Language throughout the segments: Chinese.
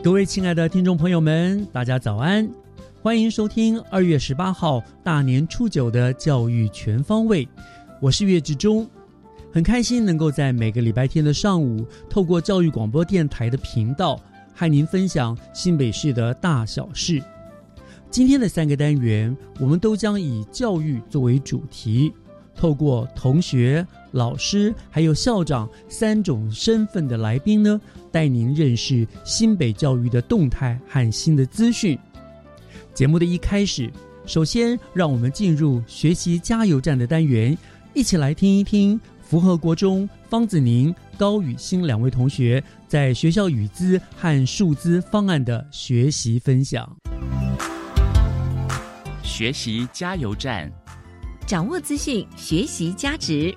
各位亲爱的听众朋友们，大家早安！欢迎收听二月十八号大年初九的教育全方位。我是岳志忠，很开心能够在每个礼拜天的上午，透过教育广播电台的频道，和您分享新北市的大小事。今天的三个单元，我们都将以教育作为主题，透过同学、老师还有校长三种身份的来宾呢。带您认识新北教育的动态和新的资讯。节目的一开始，首先让我们进入学习加油站的单元，一起来听一听符合国中方子宁、高雨欣两位同学在学校语资和数资方案的学习分享。学习加油站，掌握资讯，学习价值。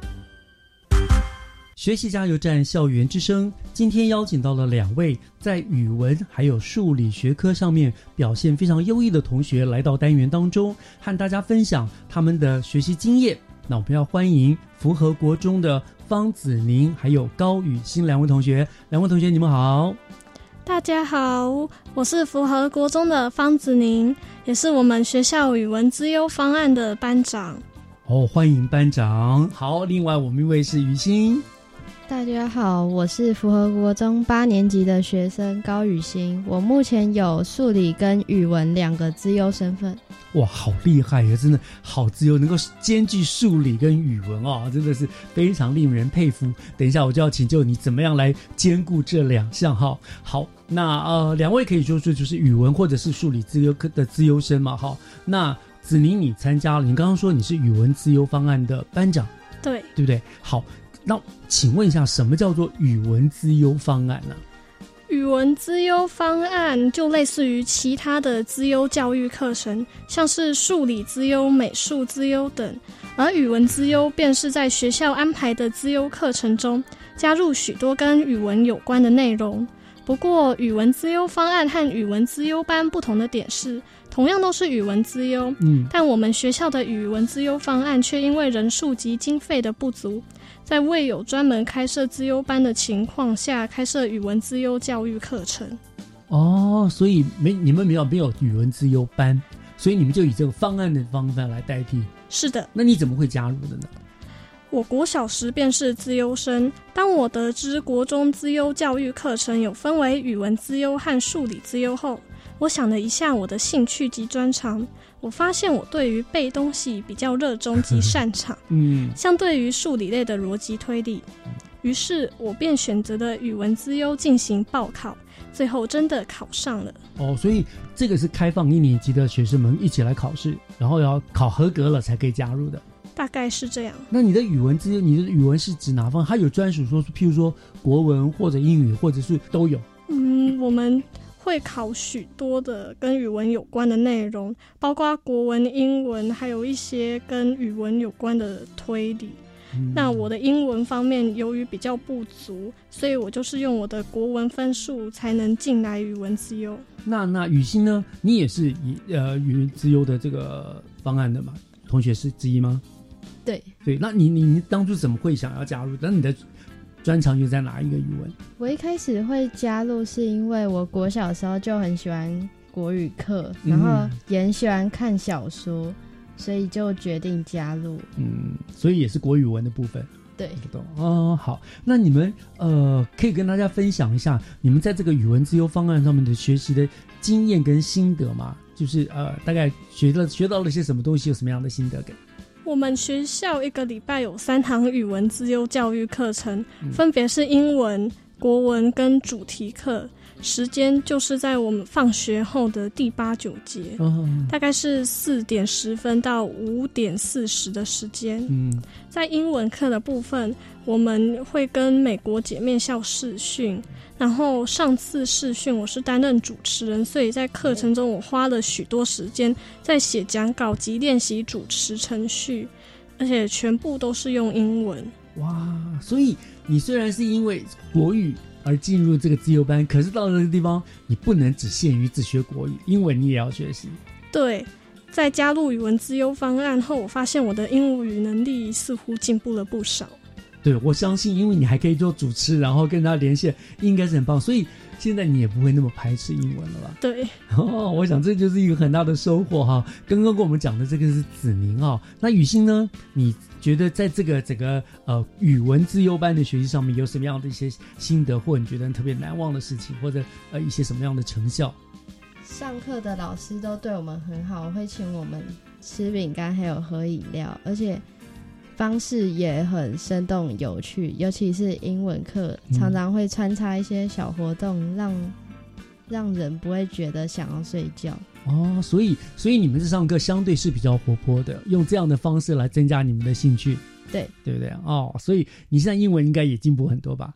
学习加油站，校园之声。今天邀请到了两位在语文还有数理学科上面表现非常优异的同学，来到单元当中，和大家分享他们的学习经验。那我们要欢迎符合国中的方子宁还有高雨欣两位同学。两位同学，你们好。大家好，我是符合国中的方子宁，也是我们学校语文之优方案的班长。哦，欢迎班长。好，另外我们一位是雨欣。大家好，我是符合国中八年级的学生高雨欣。我目前有数理跟语文两个资优身份。哇，好厉害呀！真的好自由，能够兼具数理跟语文哦，真的是非常令人佩服。等一下我就要请教你怎么样来兼顾这两项哈。好，那呃，两位可以说说就是语文或者是数理资优科的资优生嘛哈。那子宁，你参加了，你刚刚说你是语文资优方案的班长，对对不对？好。那请问一下，什么叫做语文资优方案呢？语文资优方案就类似于其他的资优教育课程，像是数理资优、美术资优等，而语文资优便是在学校安排的资优课程中加入许多跟语文有关的内容。不过，语文资优方案和语文资优班不同的点是，同样都是语文资优，嗯，但我们学校的语文资优方案却因为人数及经费的不足。在未有专门开设资优班的情况下，开设语文资优教育课程。哦，所以没你们没有没有语文资优班，所以你们就以这个方案的方法来代替。是的，那你怎么会加入的呢？我国小时便是资优生，当我得知国中资优教育课程有分为语文资优和数理资优后，我想了一下我的兴趣及专长。我发现我对于背东西比较热衷及擅长，嗯，相对于数理类的逻辑推理，于是我便选择了语文资优进行报考，最后真的考上了。哦，所以这个是开放一年级的学生们一起来考试，然后要考合格了才可以加入的。大概是这样。那你的语文资优，你的语文是指哪方？它有专属说，譬如说国文或者英语，或者是都有。嗯，我们。会考许多的跟语文有关的内容，包括国文、英文，还有一些跟语文有关的推理。那我的英文方面由于比较不足，所以我就是用我的国文分数才能进来语文自优。那那雨欣呢？你也是以呃语文自优的这个方案的嘛？同学是之一吗？对对，那你你你当初怎么会想要加入？那你的专长又在哪一个语文？我一开始会加入，是因为我国小时候就很喜欢国语课，然后也很喜欢看小说，所以就决定加入。嗯，所以也是国语文的部分。对，不懂哦。好，那你们呃，可以跟大家分享一下你们在这个语文自由方案上面的学习的经验跟心得吗？就是呃，大概学了学到了些什么东西，有什么样的心得感？我们学校一个礼拜有三堂语文自由教育课程，分别是英文、国文跟主题课。时间就是在我们放学后的第八九节，大概是四点十分到五点四十的时间。嗯，在英文课的部分，我们会跟美国姐妹校试训，然后上次试训我是担任主持人，所以在课程中我花了许多时间在写讲稿及练习主持程序，而且全部都是用英文。哇，所以你虽然是因为国语。而进入这个自由班，可是到了那个地方，你不能只限于只学国语，英文你也要学习。对，在加入语文自由方案后，我发现我的英语能力似乎进步了不少。对，我相信，因为你还可以做主持，然后跟他连线，应该是很棒。所以现在你也不会那么排斥英文了吧？对。哦，我想这就是一个很大的收获哈。刚刚跟我们讲的这个是子宁啊，那雨欣呢？你？觉得在这个整个呃语文自优班的学习上面有什么样的一些心得，或你觉得特别难忘的事情，或者呃一些什么样的成效？上课的老师都对我们很好，会请我们吃饼干，还有喝饮料，而且方式也很生动有趣。尤其是英文课，常常会穿插一些小活动，让让人不会觉得想要睡觉。哦，所以所以你们这上课相对是比较活泼的，用这样的方式来增加你们的兴趣，对对不对？哦，所以你现在英文应该也进步很多吧？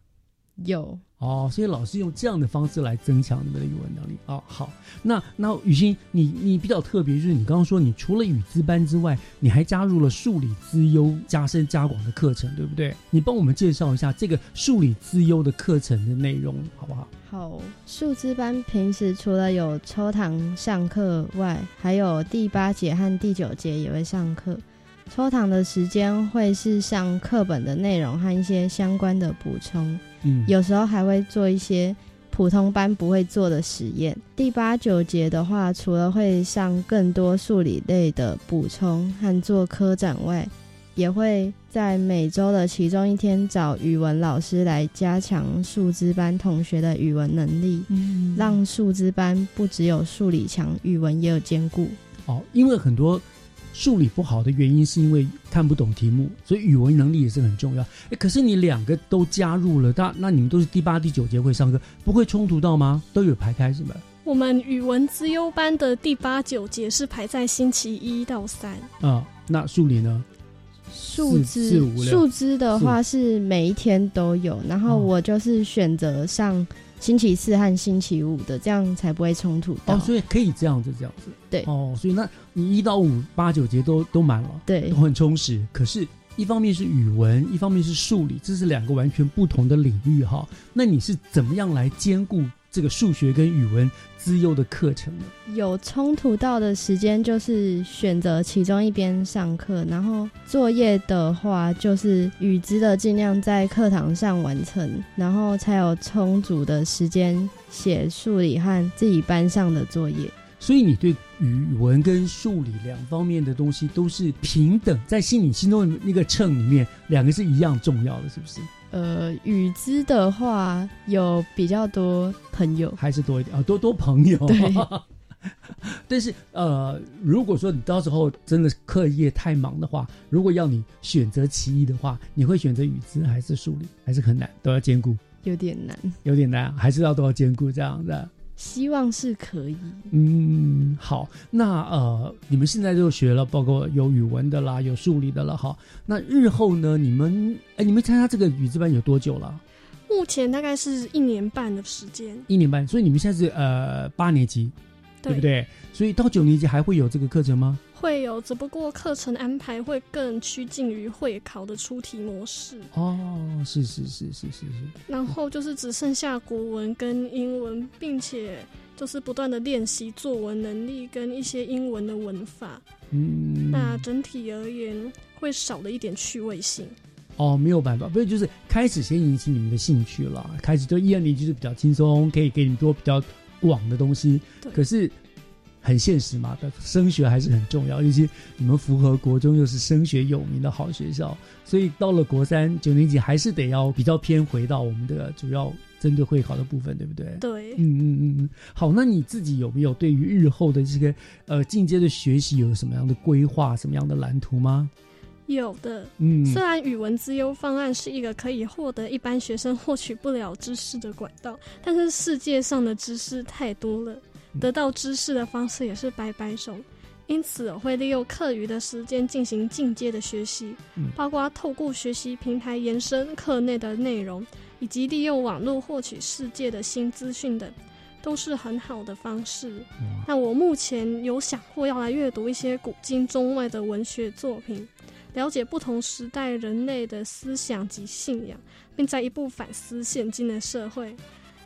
有。哦，所以老师用这样的方式来增强你们的语文能力。哦，好，那那雨欣，你你比较特别，就是你刚刚说，你除了语资班之外，你还加入了数理资优加深加广的课程，对不对？你帮我们介绍一下这个数理资优的课程的内容，好不好？好，数资班平时除了有抽堂上课外，还有第八节和第九节也会上课。抽堂的时间会是上课本的内容和一些相关的补充。有时候还会做一些普通班不会做的实验。第八九节的话，除了会上更多数理类的补充和做科展外，也会在每周的其中一天找语文老师来加强数资班同学的语文能力，让数资班不只有数理强，语文也有兼顾。哦，因为很多。数理不好的原因是因为看不懂题目，所以语文能力也是很重要。哎，可是你两个都加入了，那那你们都是第八、第九节会上课，不会冲突到吗？都有排开是吗？我们语文资优班的第八、九节是排在星期一到三。啊，那数理呢？数字数字的话是每一天都有，然后我就是选择上。星期四和星期五的，这样才不会冲突到。哦，所以可以这样子，这样子。对。哦，所以那你一到五八九节都都满了，对，都很充实。可是，一方面是语文，一方面是数理，这是两个完全不同的领域哈。那你是怎么样来兼顾？这个数学跟语文资优的课程有冲突到的时间，就是选择其中一边上课，然后作业的话，就是语资的尽量在课堂上完成，然后才有充足的时间写数理和自己班上的作业。所以你对语文跟数理两方面的东西都是平等，在心里心中的那个秤里面，两个是一样重要的，是不是？呃，雨之的话有比较多朋友，还是多一点啊，多多朋友。对。但是呃，如果说你到时候真的课业太忙的话，如果要你选择其一的话，你会选择语资还是数理？还是很难，都要兼顾。有点难，有点难，还是要都要兼顾这样的。希望是可以。嗯，好，那呃，你们现在就学了，包括有语文的啦，有数理的了，哈。那日后呢？你们哎，你们参加这个语字班有多久了？目前大概是一年半的时间。一年半，所以你们现在是呃八年级，对不对？所以到九年级还会有这个课程吗？会有，只不过课程安排会更趋近于会考的出题模式。哦，是是是是是是。然后就是只剩下国文跟英文，并且就是不断的练习作文能力跟一些英文的文法。嗯。那整体而言会少了一点趣味性。哦，没有办法，不是就是开始先引起你们的兴趣了，开始就一二年级就比较轻松，可以给你们多比较广的东西。可是很现实嘛，升学还是很重要，尤其你们符合国中又是升学有名的好学校，所以到了国三九年级还是得要比较偏回到我们的主要针对会考的部分，对不对？对，嗯嗯嗯嗯，好，那你自己有没有对于日后的这个呃进阶的学习有什么样的规划、什么样的蓝图吗？有的。嗯，虽然语文资优方案是一个可以获得一般学生获取不了知识的管道，但是世界上的知识太多了，得到知识的方式也是摆摆手。因此，我会利用课余的时间进行进阶的学习，嗯包括透过学习平台延伸课内的内容，以及利用网络获取世界的新资讯等，都是很好的方式。那我目前有想过要来阅读一些古今中外的文学作品，了解不同时代人类的思想及信仰，并在一步反思现今的社会。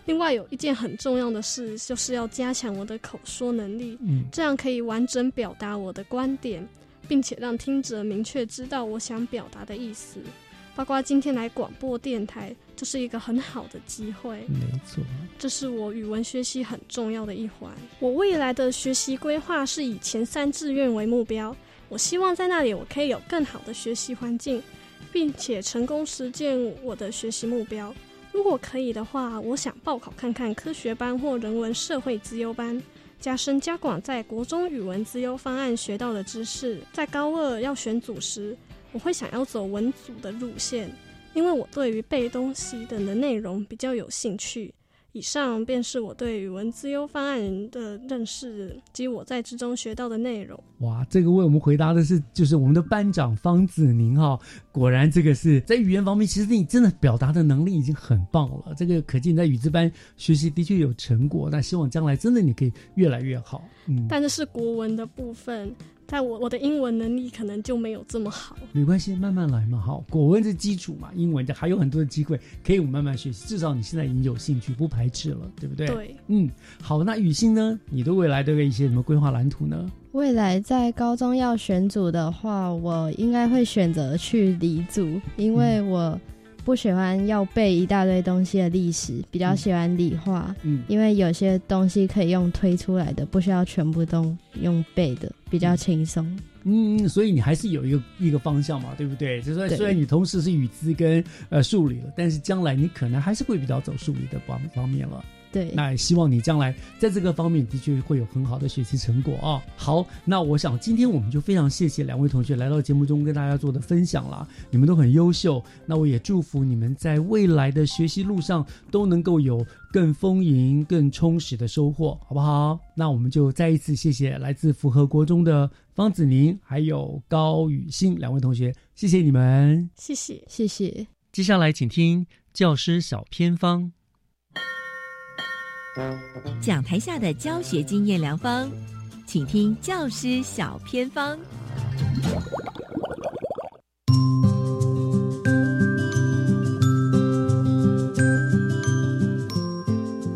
另外有一件很重要的事，就是要加强我的口说能力，嗯这样可以完整表达我的观点，并且让听者明确知道我想表达的意思。包括今天来广播电台，就是一个很好的机会。没错，这是我语文学习很重要的一环。我未来的学习规划是以前三志愿为目标，我希望在那里我可以有更好的学习环境，并且成功实践我的学习目标。如果可以的话，我想报考看看科学班或人文社会资优班，加深加广在国中语文资优方案学到的知识。在高二要选组时，我会想要走文组的路线，因为我对于背东西等的内容比较有兴趣。以上便是我对语文资优方案的认识及我在之中学到的内容。哇，这个为我们回答的是就是我们的班长方子宁哈，果然这个是在语言方面，其实你真的表达的能力已经很棒了。这个可见你在语资班学习的确有成果，那希望将来真的你可以越来越好。嗯，但这是国文的部分，但我我的英文能力可能就没有这么好。没关系，慢慢来嘛，好，国文是基础嘛，英文的还有很多的机会可以我们慢慢学习，至少你现在已经有兴趣，不排斥了，对不对？，对，嗯，好，那雨欣呢？你对未来的一些什么规划蓝图呢？未来在高中要选组的话，我应该会选择去理组，因为我不喜欢要背一大堆东西的历史，比较喜欢理化。嗯因为有些东西可以用推出来的，不需要全部都用背的，比较轻松。嗯，所以你还是有一个一个方向嘛，对不对？就是说，虽然你同时是语资跟呃数理了，但是将来你可能还是会比较走数理的方方面了。对，那也希望你将来在这个方面的确会有很好的学习成果啊、好，那我想今天我们就非常谢谢两位同学来到节目中跟大家做的分享啦，你们都很优秀。那我也祝福你们在未来的学习路上都能够有更丰盈、更充实的收获，好不好？那我们就再一次谢谢来自符合国中的方子宁还有高雨欣两位同学，谢谢。你们。谢谢。谢谢。接下来请听教师小偏方。讲台下的教学经验良方，请听教师小偏方。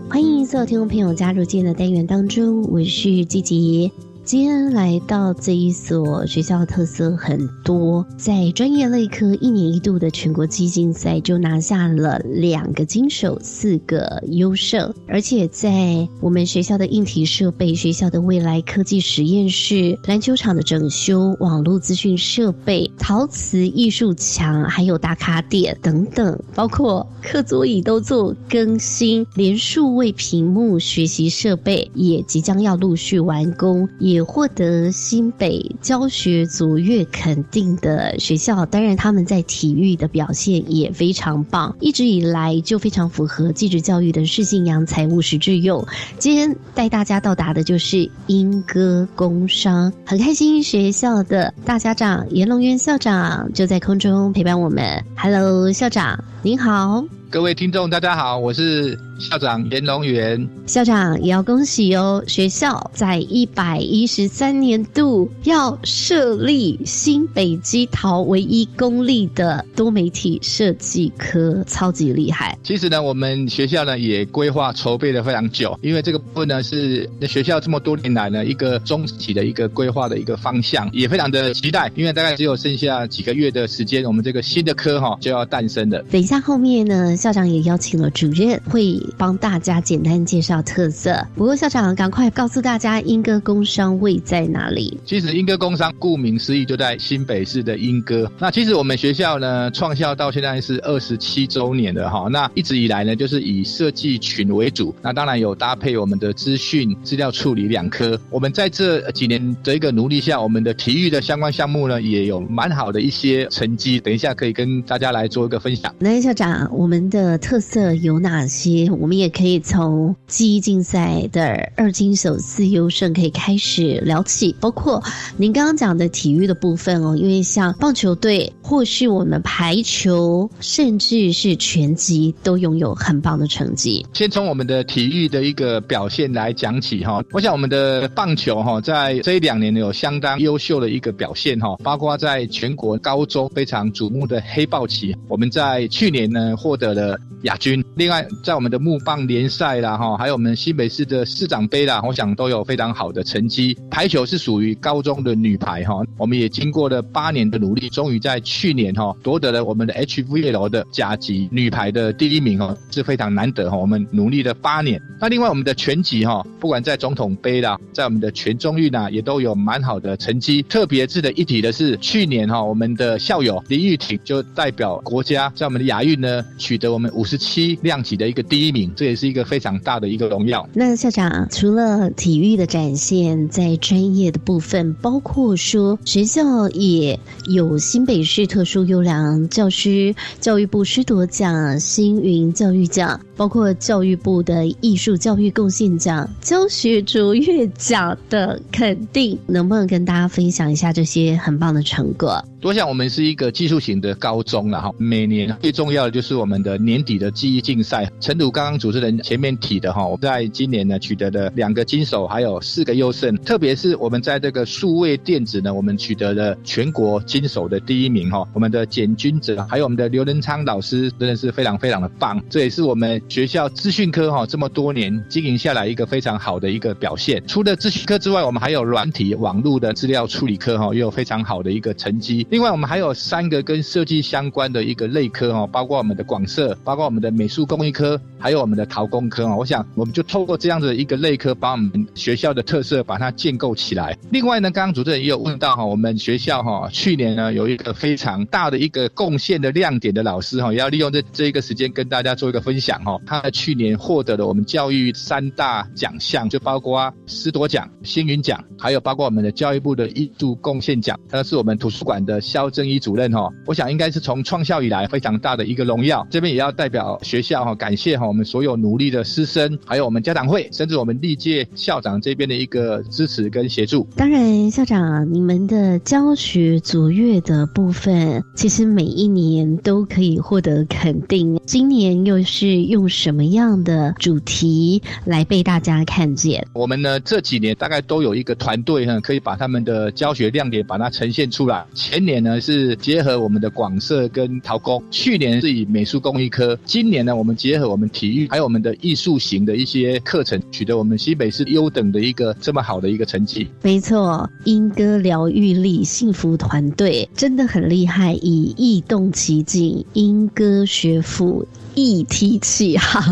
欢迎所有听众朋友加入今天的单元当中，我是季杰。今天来到这一所学校的，特色很多，在专业类科一年一度的全国基竞赛就拿下了两个金手、四个优胜，而且在我们学校的硬体设备、学校的未来科技实验室、篮球场的整修、网络资讯设备、陶瓷艺术墙，还有打卡点等等，包括课桌椅都做更新，连数位屏幕学习设备也即将要陆续完工，也也获得新北教学卓越肯定的学校。当然，他们在体育的表现也非常棒，一直以来就非常符合继职教育的适性扬才务实致用。今天带大家到达的就是莺歌工商，很开心学校的大家长严龙渊校长就在空中陪伴我们。Hello，校长您好。各位听众，大家好，我是校长严龙元，校长也要恭喜哦！学校在一百一十三年度要设立新北基桃唯一公立的多媒体设计科，超级厉害。其实呢，我们学校呢也规划筹备了非常久，因为这个部分呢是学校这么多年来呢一个中期的一个规划的一个方向，也非常的期待。因为大概只有剩下几个月的时间，我们这个新的科哈就要诞生了。等一下后面呢，校长也邀请了主任会。帮大家简单介绍特色。不过校长，赶快告诉大家莺歌工商位在哪里？其实莺歌工商顾名思义就在新北市的莺歌。那其实我们学校呢，创校到现在是二十七周年了哈。那一直以来呢，就是以设计群为主。那当然有搭配我们的资讯资料处理两科。我们在这几年的一个努力下，我们的体育的相关项目呢，也有蛮好的一些成绩。等一下可以跟大家来做一个分享。那校长，我们的特色有哪些？我们也可以从记忆竞赛的二金首次优胜可以开始聊起，包括您刚刚讲的体育的部分哦，因为像棒球队或是我们排球，甚至是拳击，都拥有很棒的成绩。先从我们的体育的一个表现来讲起哈，我想我们的棒球哈，在这一两年有相当优秀的一个表现哈，包括在全国高中非常瞩目的黑豹旗，我们在去年呢获得了的亚军。另外，在我们的木棒联赛啦，哈，还有我们新北市的市长杯啦，我想都有非常好的成绩。排球是属于高中的女排哈，我们也经过了八年的努力，终于在去年哈夺得了我们的 HVL 的甲级女排的第一名哦，是非常难得哈。我们努力了八年。那另外我们的拳击哈，不管在总统杯啦，在我们的全中运呐，也都有蛮好的成绩。特别值得一提的是，去年哈我们的校友林玉婷就代表国家在我们的亚运呢，取得我们五十七量级的一个第一名，这也是一个非常大的一个荣耀。那校长除了体育的展现，在专业的部分，包括说学校也有新北市特殊优良教师教育部师铎奖、新云教育奖，包括教育部的艺术教育贡献奖、教学卓越奖的肯定，能不能跟大家分享一下这些很棒的成果？多想我们是一个技术型的高中了哈，每年最重要的就是我们的年底的记忆竞赛。陈鲁刚刚主持人前面提的哈，我在今年呢取得了两个金手，还有四个优胜。特别是我们在这个数位电子呢，我们取得了全国金手的第一名哈。我们的简君哲还有我们的刘仁昌老师真的是非常非常的棒，这也是我们学校资讯科哈这么多年经营下来一个非常好的一个表现。除了资讯科之外，我们还有软体网络的资料处理科哈，也有非常好的一个成绩。另外，我们还有三个跟设计相关的一个类科哦，包括我们的广设，包括我们的美术工艺科，还有我们的陶工科哦。我想，我们就透过这样子一个类科，把我们学校的特色把它建构起来。另外呢，刚刚主持人也有问到哈，我们学校哈去年呢有一个非常大的一个贡献的亮点的老师哈，也要利用这这一个时间跟大家做一个分享哈。他去年获得了我们教育三大奖项，就包括师铎奖、星云奖，还有包括我们的教育部的艺术贡献奖，他是我们图书馆的肖正。一主任哈，我想应该是从创校以来非常大的一个荣耀。这边也要代表学校哈，感谢哈我们所有努力的师生，还有我们家长会，甚至我们历届校长这边的一个支持跟协助。当然，校长你们的教学卓越的部分，其实每一年都可以获得肯定。今年又是用什么样的主题来被大家看见？我们呢这几年大概都有一个团队哈，可以把他们的教学亮点把它呈现出来。前年呢是。结合我们的广设跟陶工，去年是以美术工艺科，今年呢我们结合我们体育还有我们的艺术型的一些课程，取得我们西北市优等的一个这么好的一个成绩。没错，英歌疗愈力幸福团队真的很厉害，以异动奇境，英歌学府。一提起航，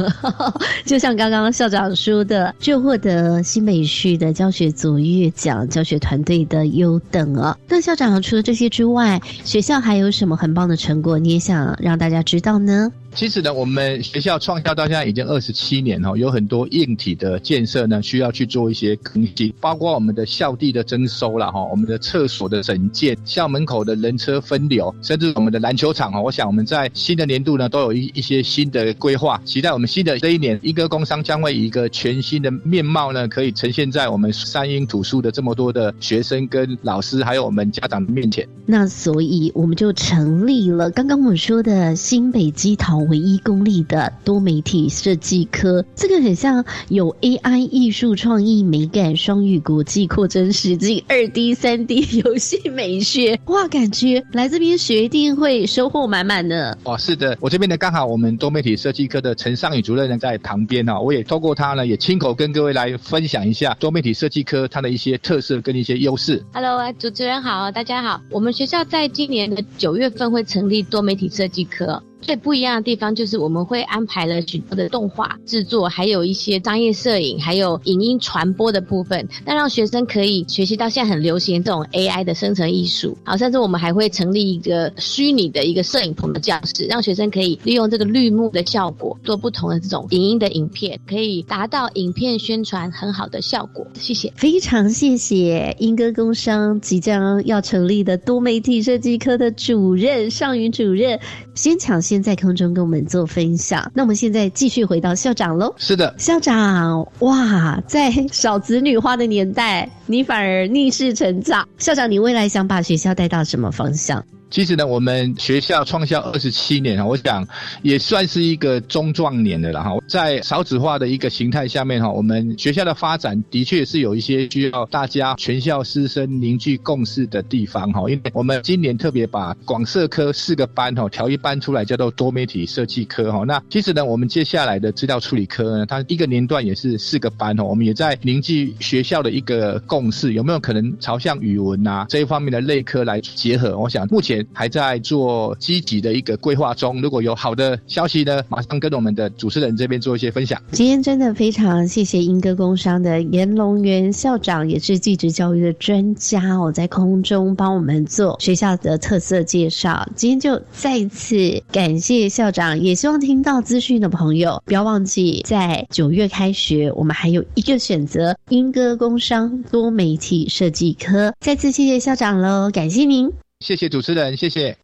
就像刚刚校长说的，就获得新北市的教学卓越奖，教学团队的优等啊。那校长除了这些之外，学校还有什么很棒的成果？你也想让大家知道呢？其实呢，我们学校创校到现在已经二十七年哈，有很多硬体的建设呢，需要去做一些更新，包括我们的校地的征收了哈，我们的厕所的整建，校门口的人车分流，甚至我们的篮球场哈，我想我们在新的年度呢，都有一一些新的规划，期待我们新的这一年，一个工商将会以一个全新的面貌呢，可以呈现在我们三英土书的这么多的学生跟老师，还有我们家长的面前。那所以我们就成立了刚刚我们说的新北基桃。唯一公立的多媒体设计科。这个很像有 AI 艺术创意美感双语国际扩增实境二 D 三 D 游戏美学，哇，感觉来这边学一定会收获满满的。哦，是的，我这边呢刚好我们多媒体设计科的陈尚宇主任呢在旁边哦，我也透过他呢也亲口跟各位来分享一下多媒体设计科它的一些特色跟一些优势。Hello，主持人好，大家好，我们学校在今年的九月份会成立多媒体设计科。最不一样的地方就是我们会安排了许多的动画制作，还有一些商业摄影，还有影音传播的部分，那让学生可以学习到现在很流行这种 AI 的生成艺术。好，甚至我们还会成立一个虚拟的一个摄影棚的教室，让学生可以利用这个绿幕的效果做不同的这种影音的影片，可以达到影片宣传很好的效果。谢谢，非常谢谢英歌工商即将要成立的多媒体设计科的主任尚云主任，先抢。先在空中跟我们做分享，那我们现在继续回到校长喽。是的，校长，哇，在少子女化的年代，你反而逆势成长。校长，你未来想把学校带到什么方向？其实呢，我们学校创校二十七年啊，我想也算是一个中壮年的了哈。在少子化的一个形态下面哈，我们学校的发展的确是有一些需要大家全校师生凝聚共识的地方哈。因为我们今年特别把广设科四个班哈调一班出来，叫做多媒体设计科哈。那其实呢，我们接下来的资料处理科呢，它一个年段也是四个班哈。我们也在凝聚学校的一个共识，有没有可能朝向语文啊这一方面的类科来结合？我想目前。还在做积极的一个规划中，如果有好的消息呢，马上跟我们的主持人这边做一些分享。今天真的非常谢谢英歌工商的严龙元校长，也是继职教育的专家哦，在空中帮我们做学校的特色介绍。今天就再一次感谢校长，也希望听到资讯的朋友不要忘记，在九月开学，我们还有一个选择——英歌工商多媒体设计科。再次谢谢校长喽，感谢您。谢谢主持人，谢谢。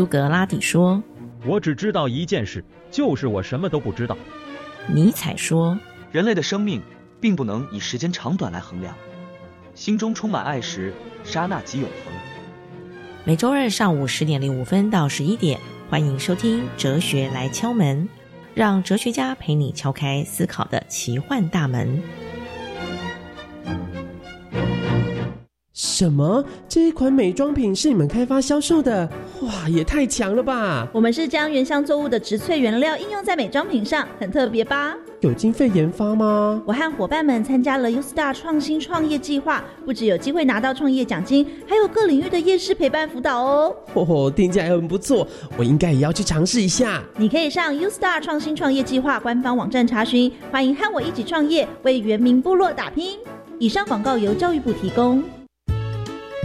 苏格拉底说：“我只知道一件事，就是我什么都不知道。”尼采说：“人类的生命并不能以时间长短来衡量，心中充满爱时，刹那即永恒。”每周二上午十点零五分到十一点，欢迎收听《哲学来敲门》，让哲学家陪你敲开思考的奇幻大门。什么？这一款美妆品是你们开发销售的？哇，也太强了吧！我们是将原香作物的植萃原料应用在美妆品上，很特别吧？有经费研发吗？我和伙伴们参加了 U Star 创新创业计划，不止有机会拿到创业奖金，还有各领域的业师陪伴辅导哦。嚯嚯，听起来很不错，我应该也要去尝试一下。你可以上 U Star 创新创业计划官方网站查询。欢迎和我一起创业，为原民部落打拼。以上广告由教育部提供。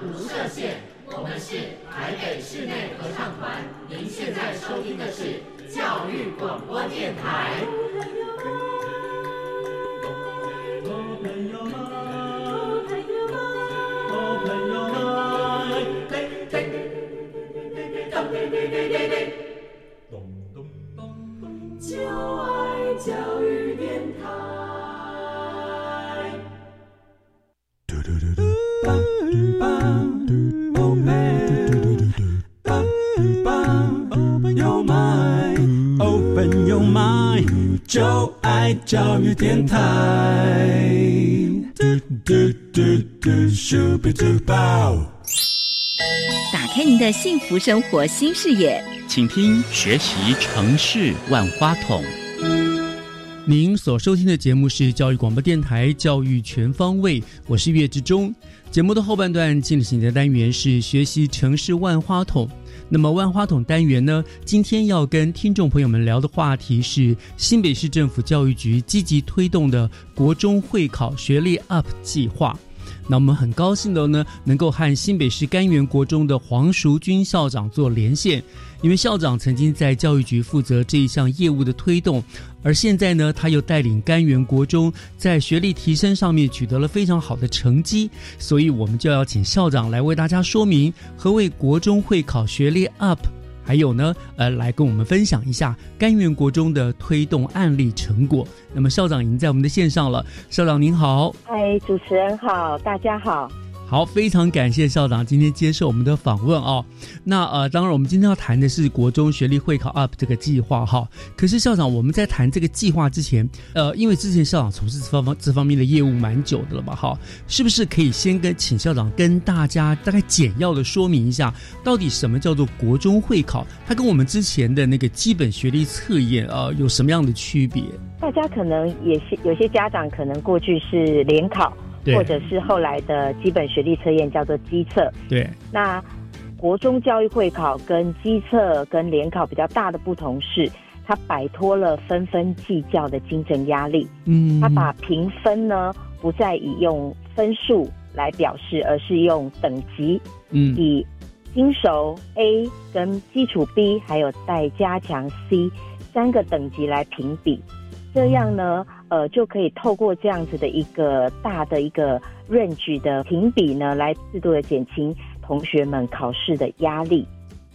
无设限，我们是台北室内合唱团。您现在收听的是教育广播电台。就爱教育电台。就爱教育电台。打开您的幸福生活新视野，请听学习城市万花筒。您所收听的节目是教育广播电台《教育全方位》，我是岳志忠。节目的后半段进行的单元是学习城市万花筒。那么万花筒单元呢，今天要跟听众朋友们聊的话题是新北市政府教育局积极推动的国中会考学历 UP 计划。那我们很高兴的呢，能够和新北市甘源国中的黄淑君校长做连线，因为校长曾经在教育局负责这一项业务的推动，而现在呢，他又带领甘源国中在学历提升上面取得了非常好的成绩，所以我们就要请校长来为大家说明何谓国中会考学历 UP。还有呢，呃，来跟我们分享一下甘源国中的推动案例成果。那么校长已经在我们的线上了，校长您好，嗨，主持人好，大家好。好，非常感谢校长今天接受我们的访问哦。那呃，当然我们今天要谈的是国中学历会考 UP 这个计划哈。可是校长，我们在谈这个计划之前，呃，因为之前校长从事这方方这方面的业务蛮久的了吧？哈，是不是可以先跟请校长跟大家大概简要的说明一下，到底什么叫做国中会考？它跟我们之前的那个基本学历测验呃有什么样的区别？大家可能也是有些家长可能过去是联考。或者是后来的基本学历测验叫做基测。对。那国中教育会考跟基测跟联考比较大的不同是，它摆脱了分分计较的竞争压力。嗯。它把评分呢不再以用分数来表示，而是用等级。嗯。以新手 A 跟基础 B 还有待加强 C 三个等级来评比，这样呢。呃，就可以透过这样子的一个大的一个 range 的评比呢，来适度的减轻同学们考试的压力。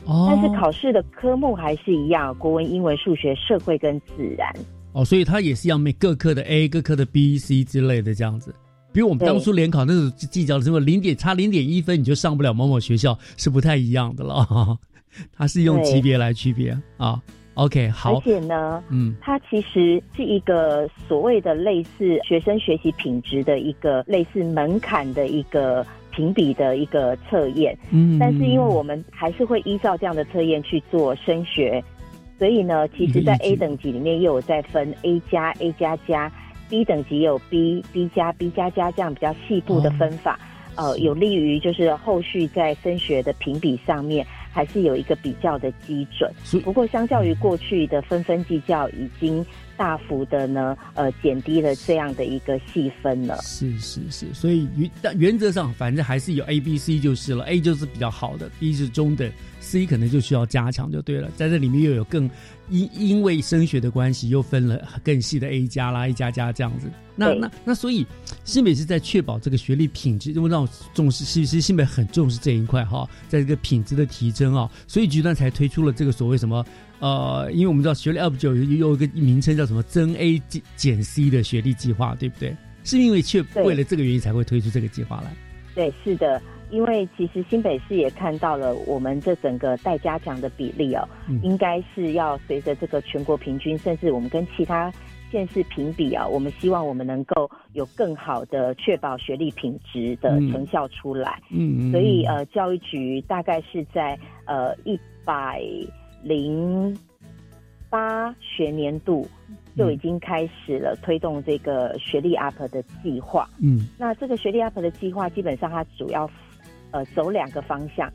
哦。但是考试的科目还是一样，国文、英文、数学、社会跟自然。哦，所以它也是要每各科的 A、各科的 B、C 之类的这样子。比如我们当初联考那时候计较的什么零点差零点一分你就上不了某某学校，是不太一样的了。它是用级别来区别啊。OK，好。而且呢，嗯，它其实是一个所谓的类似学生学习品质的一个类似门槛的一个评比的一个测验。嗯，但是因为我们还是会依照这样的测验去做升学，所以呢，其实，在 A 等级里面又有在分 A 加、A 加加，B 等级有 B、B 加、B 加加这样比较细部的分法。呃，有利于就是后续在升学的评比上面，还是有一个比较的基准。不过，相较于过去的分分计较，已经大幅的呢，呃，减低了这样的一个细分了。是是是，所以原但原则上，反正还是有 A、B、C 就是了。A 就是比较好的，B 是中等，C 可能就需要加强就对了。在这里面又有更因因为升学的关系，又分了更细的 A 加啦、A 加加这样子。那那那，所以新北是在确保这个学历品质，因为让重视，其实新北很重视这一块哈，在这个品质的提升啊，所以局段才推出了这个所谓什么呃，因为我们知道学历 up 九有有一个名称叫什么增 A 减减 C 的学历计划，对不对？是因为却为了这个原因才会推出这个计划来？对，是的，因为其实新北市也看到了我们这整个待加奖的比例哦，应该是要随着这个全国平均，甚至我们跟其他。县市评比啊，我们希望我们能够有更好的确保学历品质的成效出来。嗯，所以呃，教育局大概是在呃一百零八学年度就已经开始了推动这个学历 UP 的计划。嗯，那这个学历 UP 的计划基本上它主要呃走两个方向，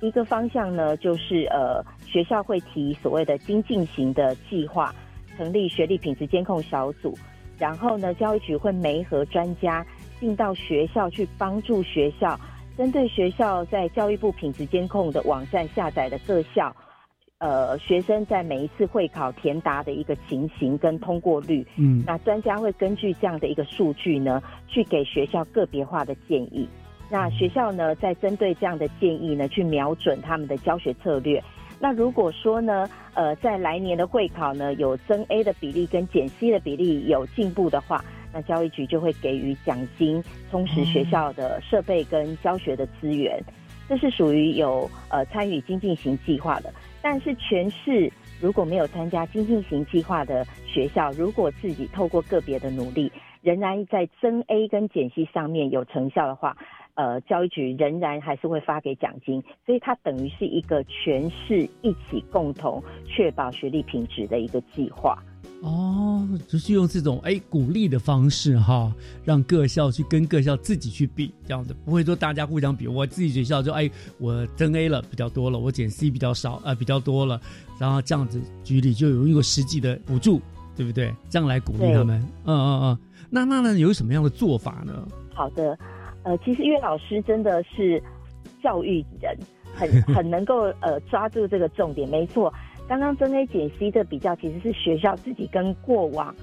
一个方向呢就是呃学校会提所谓的精进型的计划。成立学历品质监控小组，然后呢，教育局会媒合专家进到学校去帮助学校，针对学校在教育部品质监控的网站下载的各校，呃，学生在每一次会考填答的一个情形跟通过率，嗯，那专家会根据这样的一个数据呢，去给学校个别化的建议，那学校呢，在针对这样的建议呢，去瞄准他们的教学策略。那如果说呢，呃，在来年的会考呢，有增 A 的比例跟减 C 的比例有进步的话，那教育局就会给予奖金，充实学校的设备跟教学的资源。这是属于有呃参与精进型计划的。但是全市如果没有参加精进型计划的学校，如果自己透过个别的努力，仍然在增 A 跟减 C 上面有成效的话。呃，教育局仍然还是会发给奖金，所以它等于是一个全市一起共同确保学历品质的一个计划。哦，就是用这种哎鼓励的方式哈，让各校去跟各校自己去比，这样子不会说大家互相比。我自己学校就哎我增 A 了比较多了，我减 C 比较少呃比较多了，然后这样子举例就有一个实际的补助，对不对？这样来鼓励他们。嗯嗯嗯。那那呢有什么样的做法呢？好的。呃，其实岳老师真的是教育人，很 很能够呃抓住这个重点。没错，刚刚增 A 减 C 的比较，其实是学校自己跟过往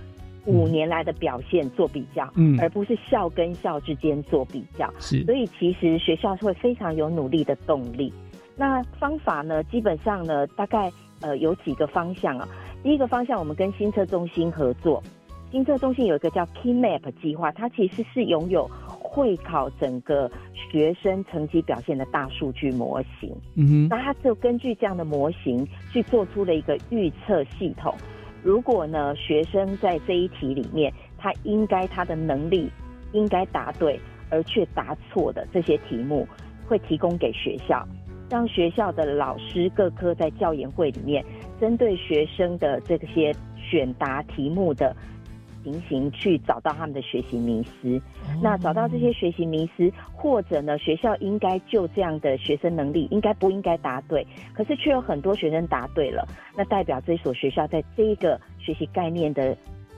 五年来的表现做比较，嗯，而不是校跟校之间做比较。是，所以其实学校会非常有努力的动力。那方法呢，基本上呢，大概呃有几个方向啊。第一个方向，我们跟新测中心合作，新测中心有一个叫 Key Map 计划，它其实是拥有。会考整个学生成绩表现的大数据模型，嗯哼，那他就根据这样的模型去做出了一个预测系统。如果呢，学生在这一题里面，他应该他的能力应该答对，而却答错的这些题目，会提供给学校，让学校的老师各科在教研会里面，针对学生的这些选答题目的。情形去找到他们的学习迷失，那找到这些学习迷失，或者呢，学校应该就这样的学生能力，应该不应该答对？可是却有很多学生答对了，那代表这所学校在这一个学习概念的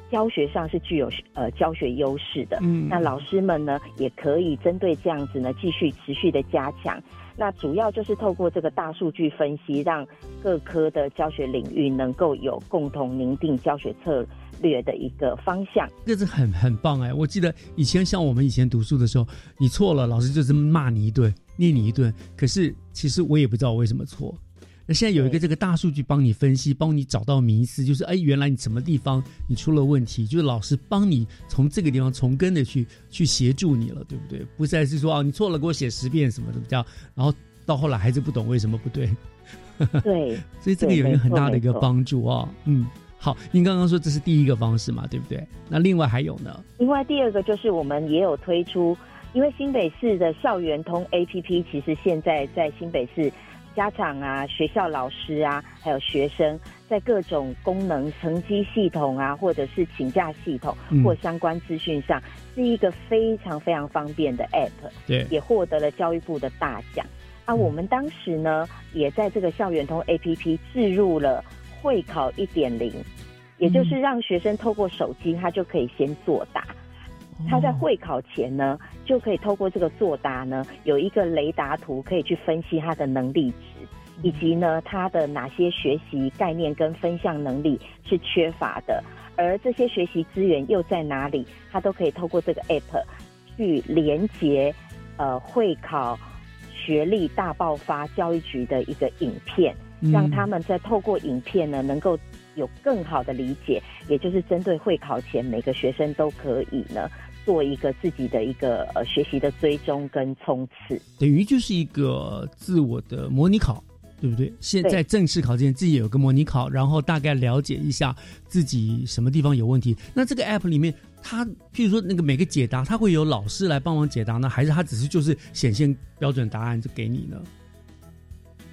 教学上是具有呃教学优势的。嗯，那老师们呢，也可以针对这样子呢，继续持续的加强。那主要就是透过这个大数据分析，让各科的教学领域能够有共同凝定教学策。略的一个方向，这是很很棒哎！我记得以前像我们以前读书的时候，你错了，老师就是骂你一顿，念你一顿。可是其实我也不知道为什么错。那现在有一个这个大数据帮你分析，帮你找到迷思，就是哎，原来你什么地方你出了问题，就是老师帮你从这个地方从根的去去协助你了，对不对？不再是说啊，你错了，给我写十遍什么怎么样然后到后来还是不懂为什么不对。对，所以这个有一个很大的一个帮助啊，嗯。好，您刚刚说这是第一个方式嘛，对不对？那另外还有呢？另外第二个就是我们也有推出，因为新北市的校园通 APP 其实现在在新北市家长啊、学校老师啊，还有学生，在各种功能、成绩系统啊，或者是请假系统嗯或相关资讯上，是一个非常非常方便的 App。对也获得了教育部的大奖。啊，我们当时呢，也在这个校园通 APP 置入了会考一点零，也就是让学生透过手机，他就可以先作答。他在会考前呢，就可以透过这个作答呢，有一个雷达图可以去分析他的能力值，以及呢他的哪些学习概念跟分项能力是缺乏的，而这些学习资源又在哪里，他都可以透过这个 app 去连接呃会考学历大爆发教育局的一个影片，嗯让他们在透过影片呢能够有更好的理解，也就是针对会考前每个学生都可以呢做一个自己的一个呃学习的追踪跟冲刺。等于就是一个自我的模拟考，对不对？现在正式考之前，自己有个模拟考，然后大概了解一下自己什么地方有问题。那这个 app 里面，它譬如说那个每个解答，它会有老师来帮忙解答呢，还是它只是就是显现标准答案就给你呢？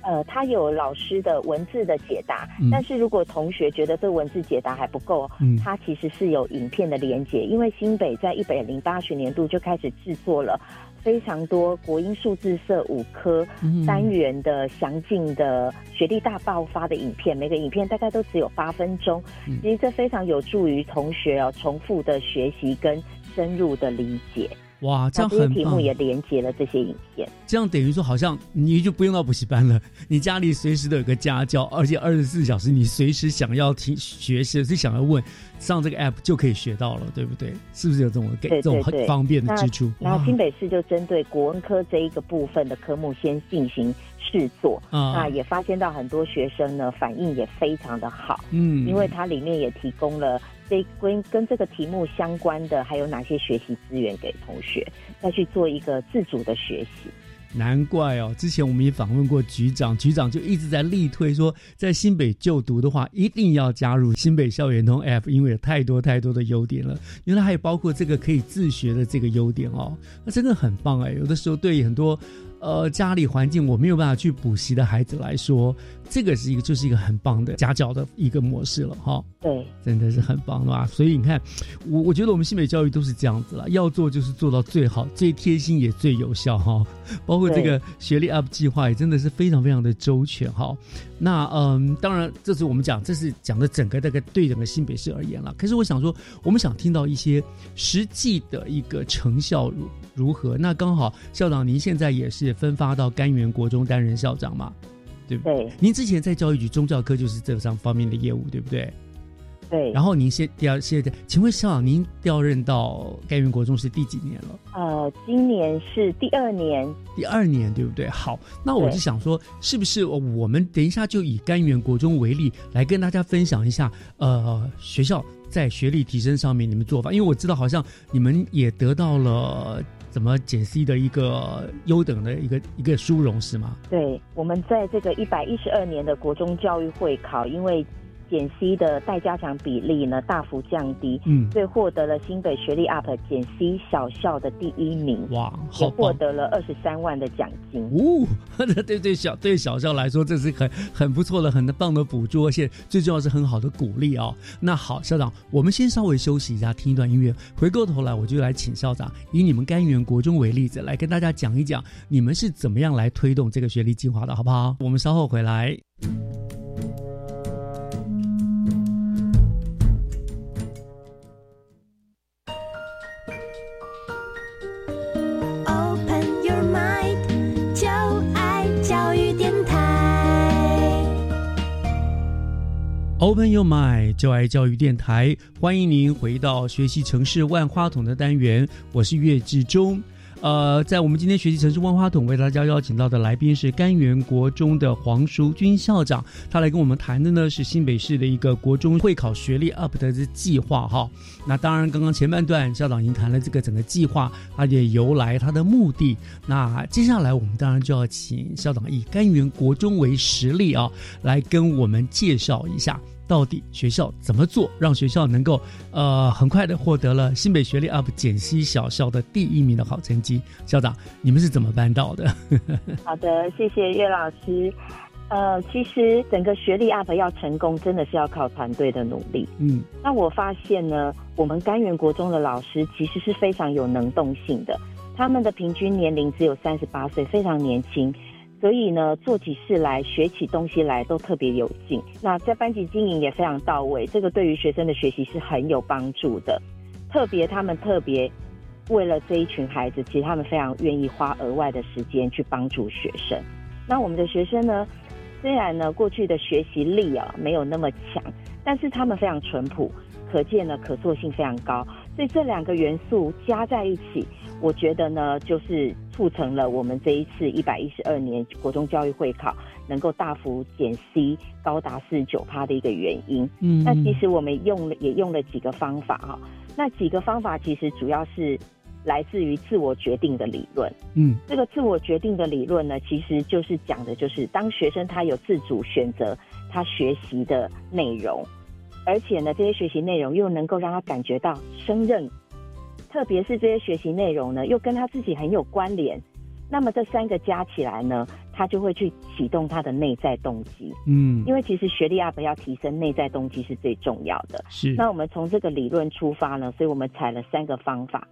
呃，他有老师的文字的解答，嗯。但是如果同学觉得这文字解答还不够，嗯。它其实是有影片的连接，因为新北在一百零八学年度就开始制作了非常多国英数字社五科嗯。单元的详尽的学历大爆发的影片，每个影片大概都只有八分钟，嗯。其实这非常有助于同学哦重复的学习跟深入的理解。哇，这样很棒。题目也连接了这些影片。这样等于说，好像你就不用到补习班了，你家里随时都有个家教，而且二十四小时，你随时想要听学习，是想要问，上这个 app 就可以学到了，对不对？是不是有这种给这种很方便的之处？哇那然后新北市就针对国文科这一个部分的科目先进行试做，啊那也发现到很多学生呢反应也非常的好，嗯因为它里面也提供了这跟跟这个题目相关的还有哪些学习资源给同学，再去做一个自主的学习。难怪哦，之前我们也访问过局长，局长就一直在力推说，在新北就读的话，一定要加入新北校园通 F，因为有太多太多的优点了。原来还有包括这个可以自学的这个优点哦，那真的很棒哎。有的时候对于很多呃家里环境我没有办法去补习的孩子来说，这个是一个就是一个很棒的家教的一个模式了哈、对，真的是很棒的吧？所以你看，我我觉得我们新北教育都是这样子了，要做就是做到最好、最贴心也最有效哈。包括这个学历 Up 计划也真的是非常非常的周全哈。那嗯，当然这是我们讲，这是讲的整个这个对整个新北市而言了。可是我想说，我们想听到一些实际的一个成效如如何？那刚好校长您现在也是分发到甘源国中担任校长嘛？对不对？您之前在教育局宗教科就是这上方面的业务，对不对？对。然后您现调现在，请问校长，您调任到甘源国中是第几年了？呃，今年是第二年，第二年，对不对？好，那我就想说，是不是我们等一下就以甘源国中为例，来跟大家分享一下，呃，学校在学历提升上面你们做法？因为我知道好像你们也得到了怎么解析的一个优等的一个一个殊荣，是吗？对，我们在这个一百一十二年的国中教育会考，因为减 C 的待加强比例呢大幅降低，嗯所以获得了新北学历 UP 减 C 小校的第一名，哇，也好棒！获得了二十三万的奖金。哦，对对小对小校来说，这是很很不错的、很棒的补助，而且最重要是很好的鼓励哦。那好，校长，我们先稍微休息一下，听一段音乐。回过头来，我就来请校长以你们甘源国中为例子，来跟大家讲一讲你们是怎么样来推动这个学历计划的，好不好？我们稍后回来。Open Your Mind，就爱教育电台，欢迎您回到学习城市万花筒的单元，我是岳志忠。呃，在我们今天学习城市万花筒为大家邀请到的来宾是甘源国中的黄淑君校长，他来跟我们谈的呢是新北市的一个国中会考学历 UP 的这计划哈。那当然，刚刚前半段校长已经谈了这个整个计划它的由来、它的目的。那接下来我们当然就要请校长以甘源国中为实例啊，来跟我们介绍一下到底学校怎么做，让学校能够呃很快的获得了新北学历 UP 简溪小校的第一名的好成绩。校长，你们是怎么办到的？好的，谢谢岳老师。呃，其实整个学历 UP 要成功，真的是要靠团队的努力。嗯，那我发现呢，我们甘源国中的老师其实是非常有能动性的，他们的平均年龄只有三十八岁，非常年轻。所以呢，做起事来、学起东西来都特别有劲。那在班级经营也非常到位，这个对于学生的学习是很有帮助的。特别他们特别为了这一群孩子，其实他们非常愿意花额外的时间去帮助学生。那我们的学生呢，虽然呢过去的学习力啊没有那么强，但是他们非常淳朴，可见呢可塑性非常高。所以这两个元素加在一起。我觉得呢，就是促成了我们这一次一百一十二年国中教育会考能够大幅减 C 高达四十九趴的一个原因。嗯，那其实我们用了也用了几个方法哈，那几个方法其实主要是来自于自我决定的理论。嗯，这个自我决定的理论呢，其实就是讲的就是当学生他有自主选择他学习的内容，而且呢，这些学习内容又能够让他感觉到胜任。特别是这些学习内容呢，又跟他自己很有关联，那么这三个加起来呢，他就会去启动他的内在动机。嗯，因为其实学历 UP 要提升内在动机是最重要的。是。那我们从这个理论出发呢，所以我们采了三个方法。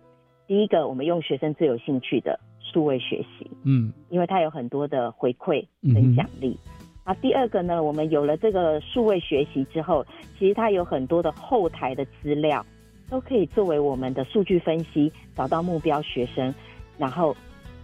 第一个，我们用学生最有兴趣的数位学习。嗯，因为他有很多的回馈跟奖励。啊，第二个呢，我们有了这个数位学习之后，其实它有很多的后台的资料。都可以作为我们的数据分析，找到目标学生，然后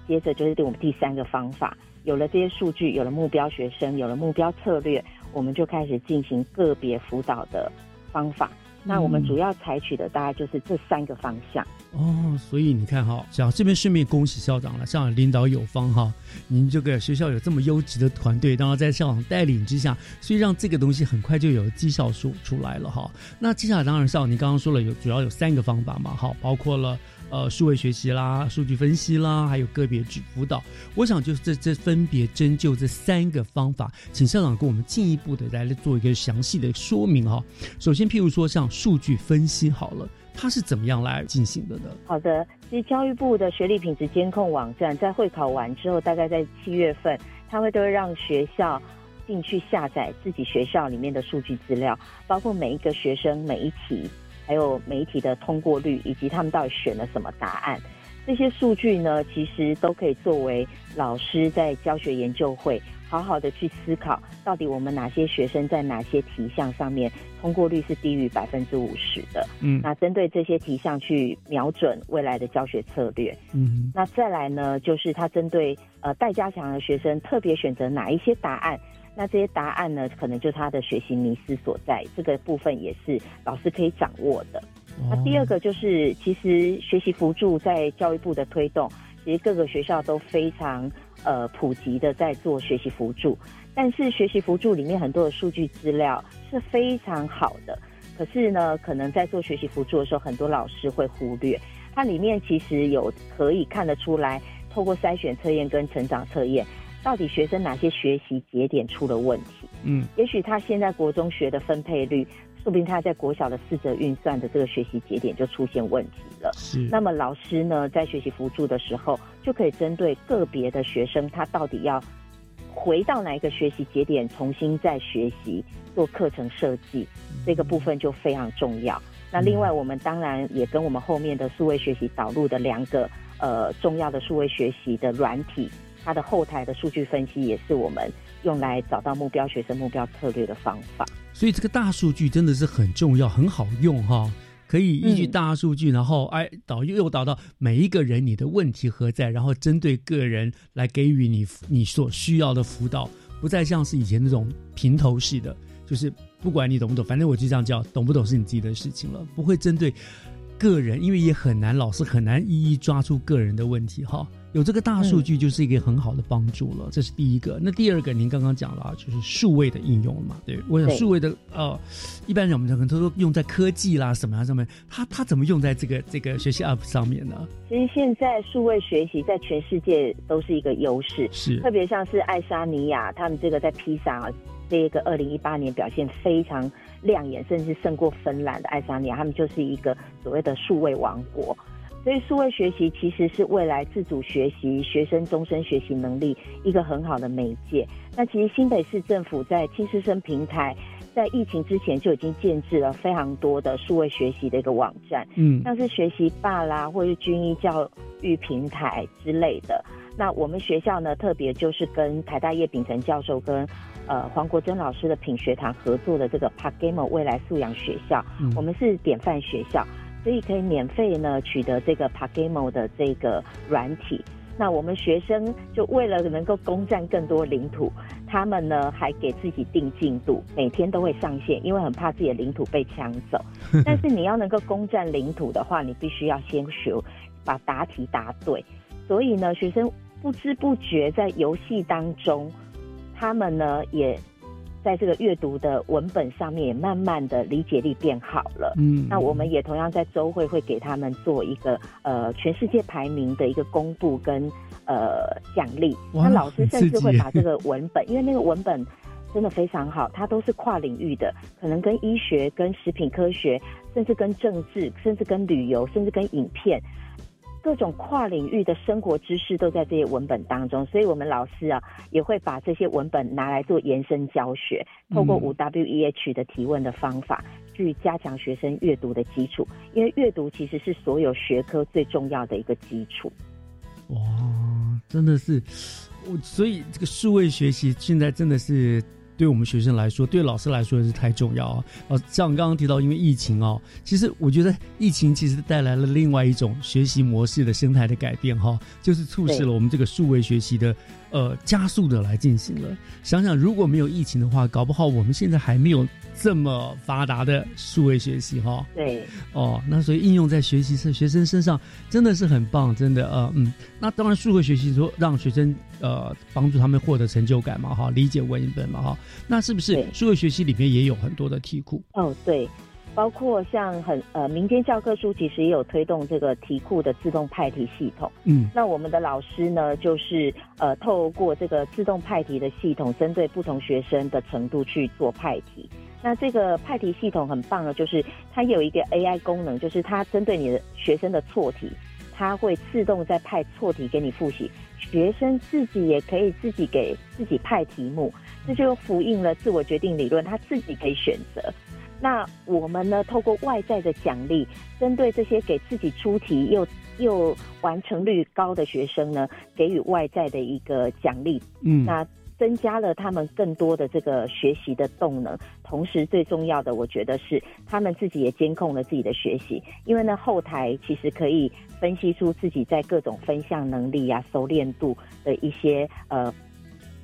接着就是对我们第三个方法，有了这些数据，有了目标学生，有了目标策略，我们就开始进行个别辅导的方法。那我们主要采取的大概就是这三个方向哦，所以你看哈，像这边顺便恭喜校长了，校长领导有方哈，您这个学校有这么优质的团队，然后在校长带领之下，所以让这个东西很快就有绩效数出来了哈。那接下来当然校长您刚刚说了有主要有三个方法嘛，哈，包括了。呃，数位学习啦，数据分析啦，还有个别指辅导，我想就是这这分别针就这三个方法，请校长给我们进一步的来做一个详细的说明哈。首先，譬如说像数据分析好了，它是怎么样来进行的呢？好的，其实教育部的学历品质监控网站在会考完之后，大概在七月份，他会都会让学校进去下载自己学校里面的数据资料，包括每一个学生每一题。还有媒体的通过率，以及他们到底选了什么答案，这些数据呢，其实都可以作为老师在教学研究会好好的去思考，到底我们哪些学生在哪些题项上面通过率是低于百分之五十的。嗯，那针对这些题项去瞄准未来的教学策略。嗯，那再来呢，就是他针对呃待加强的学生特别选择哪一些答案。那这些答案呢，可能就是他的学习迷失所在，这个部分也是老师可以掌握的。那第二个就是，其实学习辅助在教育部的推动，其实各个学校都非常呃普及的在做学习辅助。但是学习辅助里面很多的数据资料是非常好的，可是呢，可能在做学习辅助的时候，很多老师会忽略，它里面其实有可以看得出来，透过筛选测验跟成长测验。到底学生哪些学习节点出了问题？嗯，也许他现在国中学的分配率，说不定他在国小的四则运算的这个学习节点就出现问题了。是，那么老师呢，在学习辅助的时候，就可以针对个别的学生，他到底要回到哪一个学习节点，重新再学习做课程设计，这个部分就非常重要。那另外，我们当然也跟我们后面的数位学习导入的两个呃重要的数位学习的软体。它的后台的数据分析也是我们用来找到目标学生目标策略的方法。所以这个大数据真的是很重要，很好用哈，可以依据大数据，然后哎导又导到每一个人你的问题何在，然后针对个人来给予你你所需要的辅导，不再像是以前那种平头式的，就是不管你懂不懂，反正我就这样叫，懂不懂是你自己的事情了，不会针对个人，因为也很难，老师很难一一抓住个人的问题哈。有这个大数据就是一个很好的帮助了，这是第一个。那第二个，您刚刚讲了，就是数位的应用嘛。对，我想数位的呃，一般人我们可能都用在科技啦什么上面，它它怎么用在这个这个学习 App 上面呢？其实现在数位学习在全世界都是一个优势，是特别像是爱沙尼亚，他们这个在披萨这个二零一八年表现非常亮眼，甚至胜过芬兰的爱沙尼亚，他们就是一个所谓的数位王国。所以，数位学习其实是未来自主学习、学生终身学习能力一个很好的媒介。那其实新北市政府在青师生平台，在疫情之前就已经建制了非常多的数位学习的一个网站，嗯，像是学习霸啦，或是军医教育平台之类的。那我们学校呢，特别就是跟台大叶秉成教授跟呃黄国珍老师的品学堂合作的这个 Pagamo 未来素养学校，我们是典范学校。所以可以免费呢取得这个 Pagamo 的这个软体。那我们学生就为了能够攻占更多领土，他们呢还给自己定进度，每天都会上线，因为很怕自己的领土被抢走。但是你要能够攻占领土的话，你必须要先学把答题答对。所以呢，学生不知不觉在游戏当中，他们呢也。在这个阅读的文本上面，也慢慢的理解力变好了。嗯，那我们也同样在周会会给他们做一个呃全世界排名的一个公布跟呃奖励。那老师甚至会把这个文本，因为那个文本真的非常好，它都是跨领域的，可能跟医学、跟食品科学，甚至跟政治，甚至跟旅游，甚至跟影片。各种跨领域的生活知识都在这些文本当中，所以我们老师啊也会把这些文本拿来做延伸教学，透过五 W E H 的提问的方法去加强学生阅读的基础，因为阅读其实是所有学科最重要的一个基础。哇，真的是我，所以这个数位学习现在真的是。对我们学生来说，对老师来说也是太重要啊！哦，像刚刚提到，因为疫情哦，其实我觉得疫情其实带来了另外一种学习模式的生态的改变哈，就是促使了我们这个数位学习的呃加速的来进行了。想想如果没有疫情的话，搞不好我们现在还没有。这么发达的数位学习哈，对，哦，那所以应用在学习生学生身上真的是很棒，真的呃嗯，那当然数位学习说让学生呃帮助他们获得成就感嘛哈，理解文本嘛哈，那是不是数位学习里面也有很多的题库？哦，对，包括像很呃民间教科书其实也有推动这个题库的自动派题系统，嗯，那我们的老师呢就是呃透过这个自动派题的系统，针对不同学生的程度去做派题。那这个派题系统很棒的，就是它有一个 AI 功能，就是它针对你的学生的错题，它会自动再派错题给你复习。学生自己也可以自己给自己派题目，这就呼应了自我决定理论，他自己可以选择。那我们呢，透过外在的奖励，针对这些给自己出题又又完成率高的学生呢，给予外在的一个奖励。嗯，那。增加了他们更多的这个学习的动能，同时最重要的，我觉得是他们自己也监控了自己的学习，因为呢后台其实可以分析出自己在各种分项能力啊、熟练度的一些呃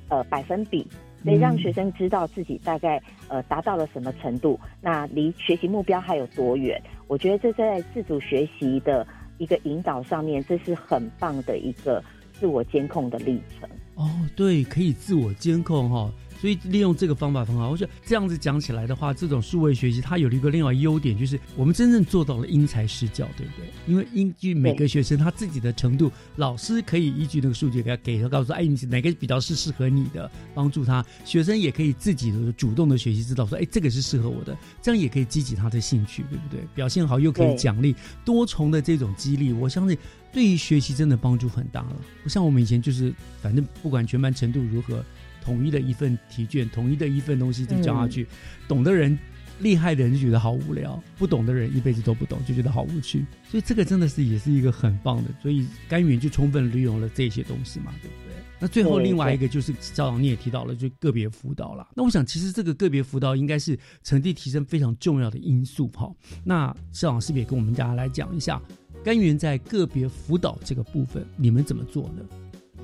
呃百分比，所以让学生知道自己大概呃达到了什么程度，那离学习目标还有多远。我觉得这在自主学习的一个引导上面，这是很棒的一个自我监控的历程。哦，对，可以自我监控哈。所以利用这个方法很好，我觉得这样子讲起来的话，这种数位学习它有了一个另外优点，就是我们真正做到了因材施教，对不对？因为依据每个学生他自己的程度，老师可以依据那个数据给他给他告诉说，哎，你哪个比较是适合你的，帮助他。学生也可以自己的主动的学习，知道说，哎，这个是适合我的，这样也可以激起他的兴趣，对不对？表现好又可以奖励，多重的这种激励，我相信对于学习真的帮助很大了。不像我们以前就是，反正不管全班程度如何。统一的一份题卷，统一的一份东西就交下去。懂的人、厉害的人就觉得好无聊；不懂的人一辈子都不懂，就觉得好无趣。所以这个真的是也是一个很棒的。所以甘源就充分利用了这些东西嘛，对不对？那最后另外一个就是校长你也提到了，就个别辅导了。那我想其实这个个别辅导应该是成绩提升非常重要的因素。哈，那校长是不是也跟我们大家来讲一下甘源在个别辅导这个部分，你们怎么做呢？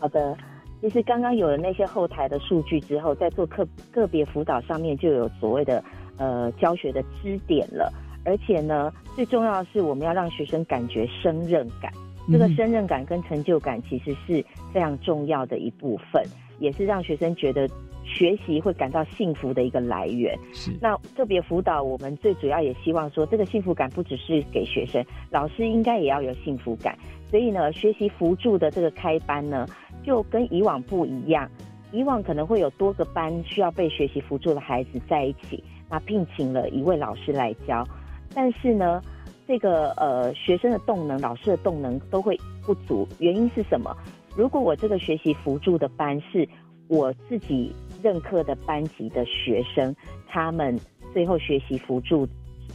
好的。其实刚刚有了那些后台的数据之后，在做个个别辅导上面就有所谓的呃教学的支点了，而且呢，最重要的是我们要让学生感觉胜任感，这个胜任感跟成就感其实是非常重要的一部分，也是让学生觉得学习会感到幸福的一个来源。是那个别辅导，我们最主要也希望说，这个幸福感不只是给学生，老师应该也要有幸福感。所以呢，学习辅助的这个开班呢。就跟以往不一样，以往可能会有多个班需要被学习辅助的孩子在一起，那聘请了一位老师来教，但是呢，这个呃学生的动能、老师的动能都会不足，原因是什么？如果我这个学习辅助的班是我自己任课的班级的学生，他们最后学习辅助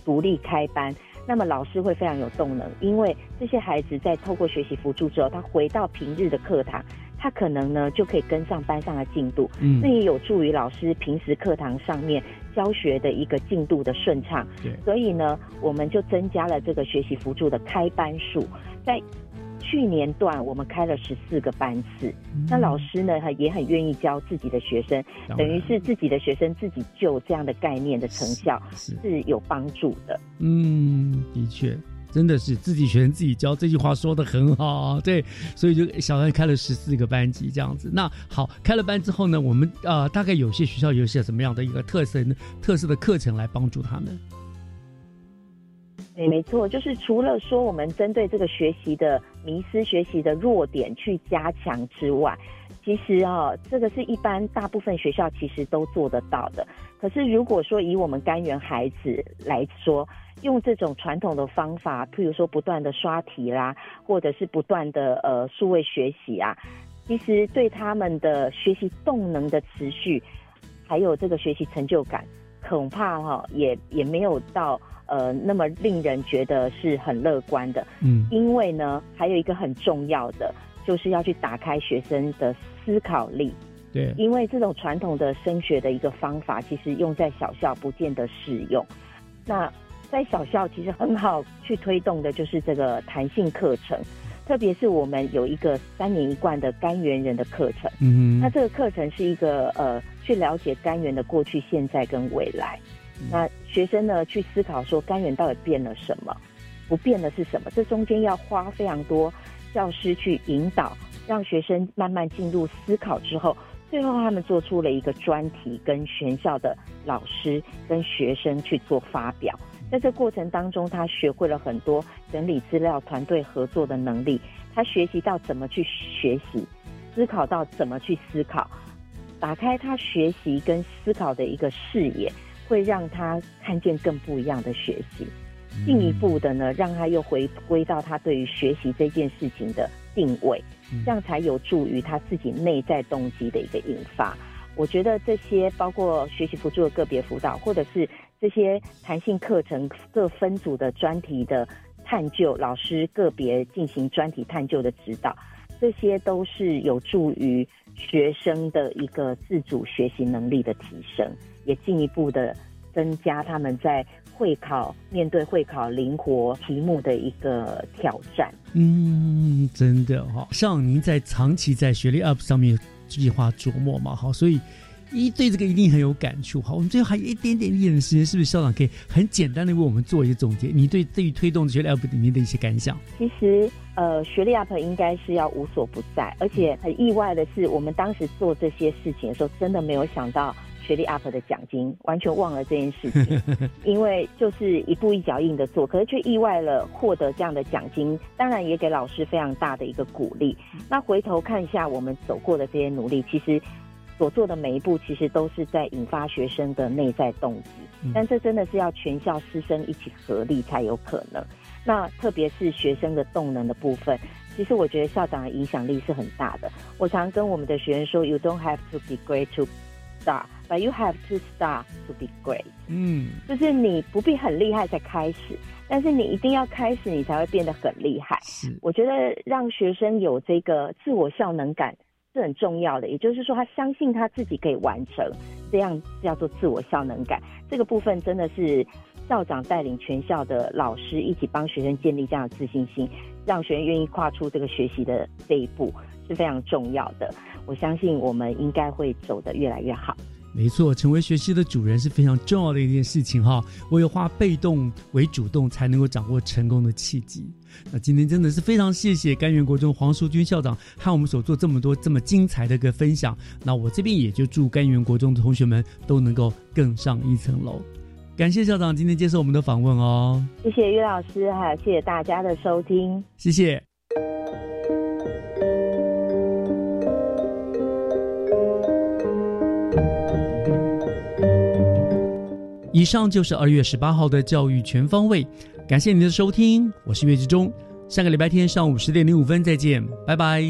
独立开班。那么老师会非常有动能，因为这些孩子在透过学习辅助之后，他回到平日的课堂，他可能呢就可以跟上班上的进度，嗯，那也有助于老师平时课堂上面教学的一个进度的顺畅。对，所以呢，我们就增加了这个学习辅助的开班数，在。去年段我们开了十四个班次，那老师呢也很愿意教自己的学生，等于是自己的学生自己就这样的概念的成效是有帮助的。嗯，的确，真的是自己学生自己教，这句话说的很好。对，所以就小孩开了十四个班级这样子。那好，开了班之后呢，我们呃大概有些学校有些什么样的一个特色特色的课程来帮助他们。对，没错，就是除了说我们针对这个学习的迷失、学习的弱点去加强之外，其实啊，这个是一般大部分学校其实都做得到的。可是如果说以我们甘源孩子来说，用这种传统的方法，譬如说不断的刷题啦，或者是不断的呃数位学习啊，其实对他们的学习动能的持续，还有这个学习成就感，恐怕哈也也没有到。呃，那么令人觉得是很乐观的，嗯，因为呢，还有一个很重要的，就是要去打开学生的思考力，对，因为这种传统的升学的一个方法，其实用在小校不见得适用。那在小校其实很好去推动的就是这个弹性课程，特别是我们有一个三年一贯的甘源人的课程，嗯，那这个课程是一个呃，去了解甘源的过去、现在跟未来。那学生呢去思考说，甘源到底变了什么？不变的是什么？这中间要花非常多教师去引导，让学生慢慢进入思考之后，最后他们做出了一个专题，跟全校的老师跟学生去做发表。在这过程当中，他学会了很多整理资料、团队合作的能力。他学习到怎么去学习，思考到怎么去思考，打开他学习跟思考的一个视野。会让他看见更不一样的学习，进一步的呢，让他又回归到他对于学习这件事情的定位，这样才有助于他自己内在动机的一个引发。我觉得这些包括学习辅助的个别辅导，或者是这些弹性课程各分组的专题的探究，老师个别进行专题探究的指导，这些都是有助于学生的一个自主学习能力的提升。也进一步的增加他们在会考面对会考灵活题目的一个挑战。嗯，真的哈，像您在长期在学历 UP 上面计划琢磨嘛，好，所以一对这个一定很有感触。好，我们最后还有一点点一点的时间，是不是校长可以很简单的为我们做一个总结？你对对于推动学历 UP 里面的一些感想？其实，呃，学历 UP 应该是要无所不在，而且很意外的是，我们当时做这些事情的时候，真的没有想到。学历 UP 的奖金完全忘了这件事情，因为就是一步一脚印的做，可是却意外了获得这样的奖金，当然也给老师非常大的一个鼓励。那回头看一下我们走过的这些努力，其实所做的每一步，其实都是在引发学生的内在动机。但这真的是要全校师生一起合力才有可能。那特别是学生的动能的部分，其实我觉得校长的影响力是很大的。我常跟我们的学员说：“You don't have to be great to start。” But you have to start to be great。嗯，就是你不必很厉害才开始，但是你一定要开始，你才会变得很厉害。是，我觉得让学生有这个自我效能感是很重要的。也就是说，他相信他自己可以完成，这样叫做自我效能感。这个部分真的是校长带领全校的老师一起帮学生建立这样的自信心，让学生愿意跨出这个学习的这一步是非常重要的。我相信我们应该会走得越来越好。没错，成为学习的主人是非常重要的一件事情哈。唯有化被动为主动，才能够掌握成功的契机。那今天真的是非常谢谢甘源国中黄淑君校长和我们所做这么多这么精彩的一个分享。那我这边也就祝甘源国中的同学们都能够更上一层楼。感谢校长今天接受我们的访问哦。谢谢岳老师，还有谢谢大家的收听。谢谢。以上就是二月十八号的教育全方位，感谢您的收听，我是岳志忠，下个礼拜天上午十点零五分再见，拜拜。